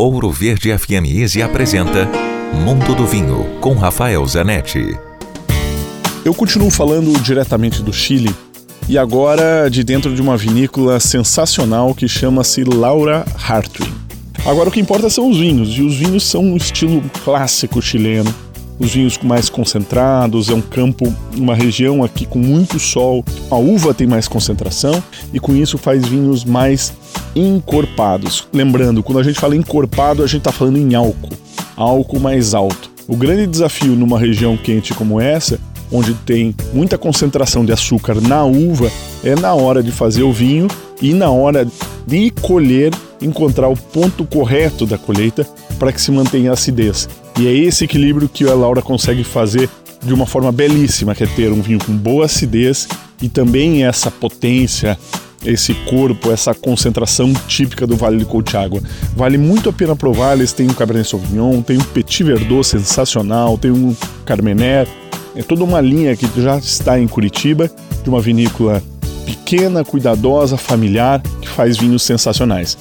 Ouro Verde FM Easy apresenta Mundo do Vinho com Rafael Zanetti. Eu continuo falando diretamente do Chile e agora de dentro de uma vinícola sensacional que chama-se Laura Hartwig. Agora o que importa são os vinhos, e os vinhos são um estilo clássico chileno. Os vinhos mais concentrados, é um campo, uma região aqui com muito sol. A uva tem mais concentração e com isso faz vinhos mais encorpados. Lembrando, quando a gente fala encorpado, a gente está falando em álcool, álcool mais alto. O grande desafio numa região quente como essa, onde tem muita concentração de açúcar na uva, é na hora de fazer o vinho e na hora de colher, encontrar o ponto correto da colheita para que se mantenha a acidez. E é esse equilíbrio que a Laura consegue fazer de uma forma belíssima, que é ter um vinho com boa acidez e também essa potência, esse corpo, essa concentração típica do Vale de Colchagua. Vale muito a pena provar, eles têm um Cabernet Sauvignon, tem um Petit Verdot sensacional, tem um Carmener, é toda uma linha que já está em Curitiba, de uma vinícola pequena, cuidadosa, familiar, que faz vinhos sensacionais.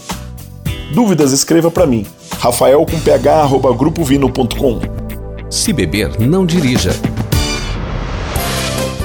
Dúvidas, escreva para mim, rafael com ph, grupovino.com. Se beber, não dirija.